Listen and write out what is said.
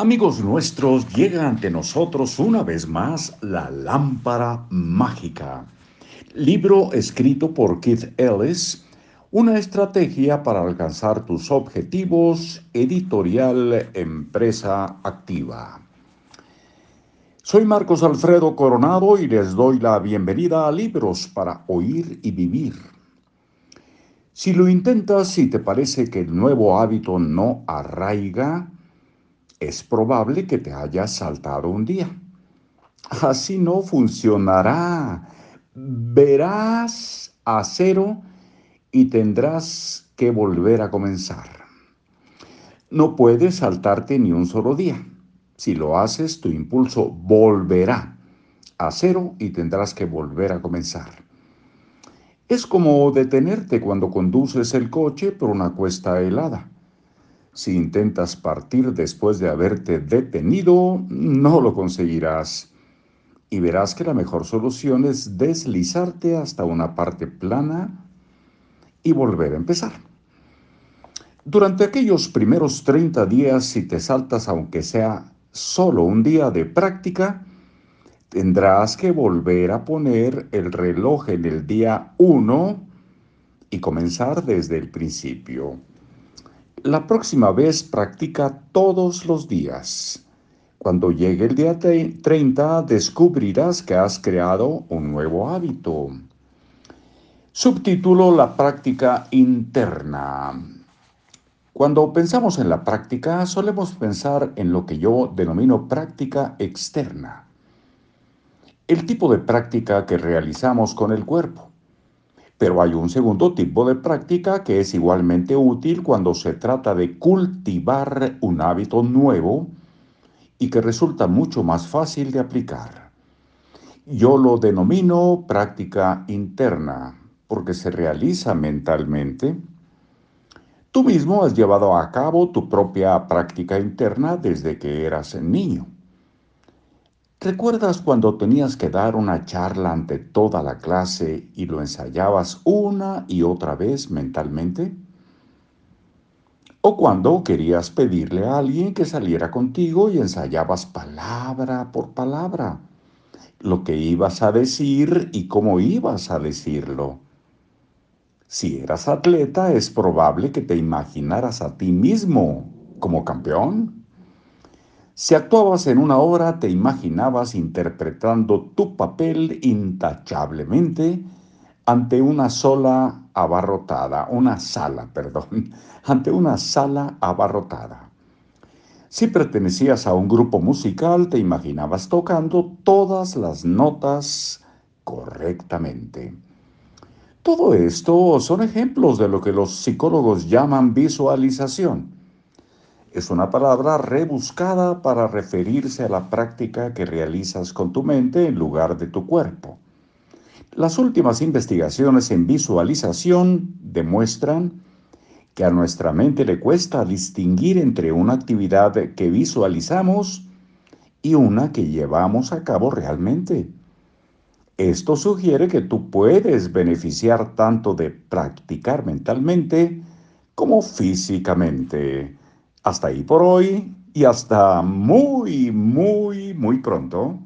Amigos nuestros, llega ante nosotros una vez más la lámpara mágica, libro escrito por Keith Ellis, una estrategia para alcanzar tus objetivos, editorial Empresa Activa. Soy Marcos Alfredo Coronado y les doy la bienvenida a Libros para Oír y Vivir. Si lo intentas y te parece que el nuevo hábito no arraiga, es probable que te hayas saltado un día. Así no funcionará. Verás a cero y tendrás que volver a comenzar. No puedes saltarte ni un solo día. Si lo haces, tu impulso volverá a cero y tendrás que volver a comenzar. Es como detenerte cuando conduces el coche por una cuesta helada. Si intentas partir después de haberte detenido, no lo conseguirás. Y verás que la mejor solución es deslizarte hasta una parte plana y volver a empezar. Durante aquellos primeros 30 días, si te saltas aunque sea solo un día de práctica, tendrás que volver a poner el reloj en el día 1 y comenzar desde el principio. La próxima vez practica todos los días. Cuando llegue el día 30 descubrirás que has creado un nuevo hábito. Subtítulo La práctica interna. Cuando pensamos en la práctica solemos pensar en lo que yo denomino práctica externa. El tipo de práctica que realizamos con el cuerpo. Pero hay un segundo tipo de práctica que es igualmente útil cuando se trata de cultivar un hábito nuevo y que resulta mucho más fácil de aplicar. Yo lo denomino práctica interna porque se realiza mentalmente. Tú mismo has llevado a cabo tu propia práctica interna desde que eras niño. ¿Recuerdas cuando tenías que dar una charla ante toda la clase y lo ensayabas una y otra vez mentalmente? ¿O cuando querías pedirle a alguien que saliera contigo y ensayabas palabra por palabra lo que ibas a decir y cómo ibas a decirlo? Si eras atleta es probable que te imaginaras a ti mismo como campeón si actuabas en una obra, te imaginabas interpretando tu papel intachablemente ante una sola abarrotada, una sala, perdón, ante una sala abarrotada. Si pertenecías a un grupo musical, te imaginabas tocando todas las notas correctamente. Todo esto son ejemplos de lo que los psicólogos llaman visualización es una palabra rebuscada para referirse a la práctica que realizas con tu mente en lugar de tu cuerpo. Las últimas investigaciones en visualización demuestran que a nuestra mente le cuesta distinguir entre una actividad que visualizamos y una que llevamos a cabo realmente. Esto sugiere que tú puedes beneficiar tanto de practicar mentalmente como físicamente. Hasta ahí por hoy y hasta muy, muy, muy pronto.